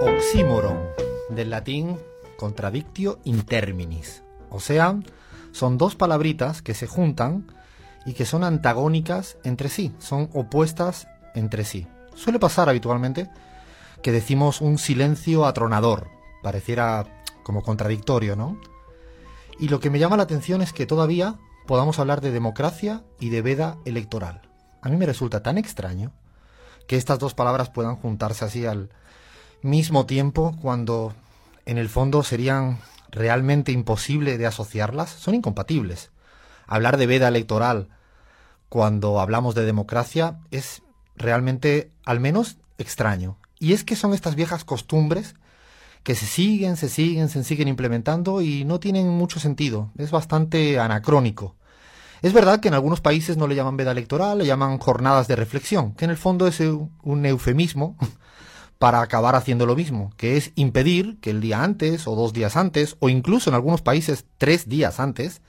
oxímoron, del latín contradictio in terminis. O sea, son dos palabritas que se juntan y que son antagónicas entre sí, son opuestas entre sí. Suele pasar habitualmente que decimos un silencio atronador, pareciera como contradictorio, ¿no? Y lo que me llama la atención es que todavía podamos hablar de democracia y de veda electoral. A mí me resulta tan extraño que estas dos palabras puedan juntarse así al mismo tiempo cuando en el fondo serían realmente imposible de asociarlas, son incompatibles. Hablar de veda electoral cuando hablamos de democracia es realmente al menos extraño. Y es que son estas viejas costumbres que se siguen, se siguen, se siguen implementando y no tienen mucho sentido. Es bastante anacrónico. Es verdad que en algunos países no le llaman veda electoral, le llaman jornadas de reflexión, que en el fondo es un eufemismo para acabar haciendo lo mismo, que es impedir que el día antes o dos días antes, o incluso en algunos países tres días antes,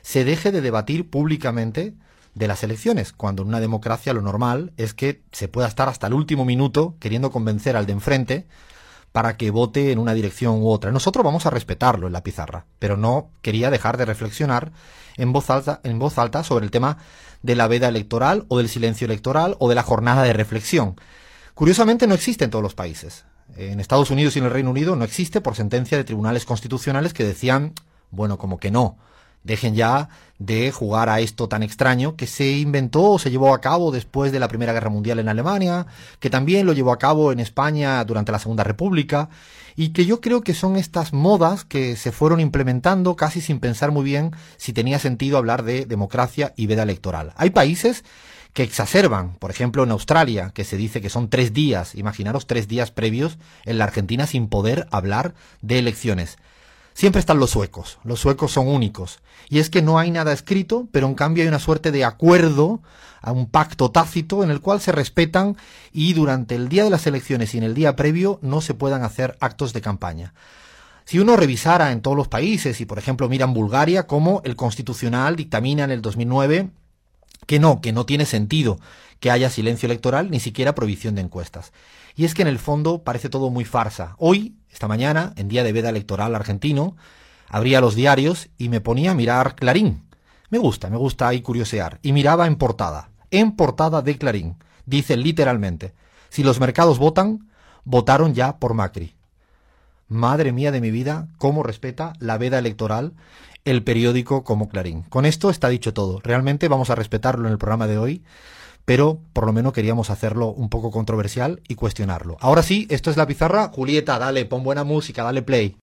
se deje de debatir públicamente de las elecciones, cuando en una democracia lo normal es que se pueda estar hasta el último minuto queriendo convencer al de enfrente para que vote en una dirección u otra. Nosotros vamos a respetarlo en la pizarra, pero no quería dejar de reflexionar en voz alta, en voz alta sobre el tema de la veda electoral o del silencio electoral o de la jornada de reflexión. Curiosamente no existe en todos los países. En Estados Unidos y en el Reino Unido no existe por sentencia de tribunales constitucionales que decían, bueno, como que no, Dejen ya de jugar a esto tan extraño que se inventó o se llevó a cabo después de la Primera Guerra Mundial en Alemania, que también lo llevó a cabo en España durante la Segunda República, y que yo creo que son estas modas que se fueron implementando casi sin pensar muy bien si tenía sentido hablar de democracia y veda electoral. Hay países que exacerban, por ejemplo en Australia, que se dice que son tres días, imaginaros tres días previos en la Argentina sin poder hablar de elecciones. Siempre están los suecos, los suecos son únicos. Y es que no hay nada escrito, pero en cambio hay una suerte de acuerdo, a un pacto tácito en el cual se respetan y durante el día de las elecciones y en el día previo no se puedan hacer actos de campaña. Si uno revisara en todos los países y por ejemplo mira en Bulgaria cómo el constitucional dictamina en el 2009 que no, que no tiene sentido que haya silencio electoral ni siquiera prohibición de encuestas. Y es que en el fondo parece todo muy farsa. Hoy, esta mañana, en día de veda electoral argentino, abría los diarios y me ponía a mirar Clarín. Me gusta, me gusta ahí curiosear. Y miraba en portada, en portada de Clarín. Dice literalmente, si los mercados votan, votaron ya por Macri. Madre mía de mi vida, cómo respeta la veda electoral el periódico como Clarín. Con esto está dicho todo. Realmente vamos a respetarlo en el programa de hoy pero por lo menos queríamos hacerlo un poco controversial y cuestionarlo. Ahora sí, esto es la pizarra. Julieta, dale, pon buena música, dale play.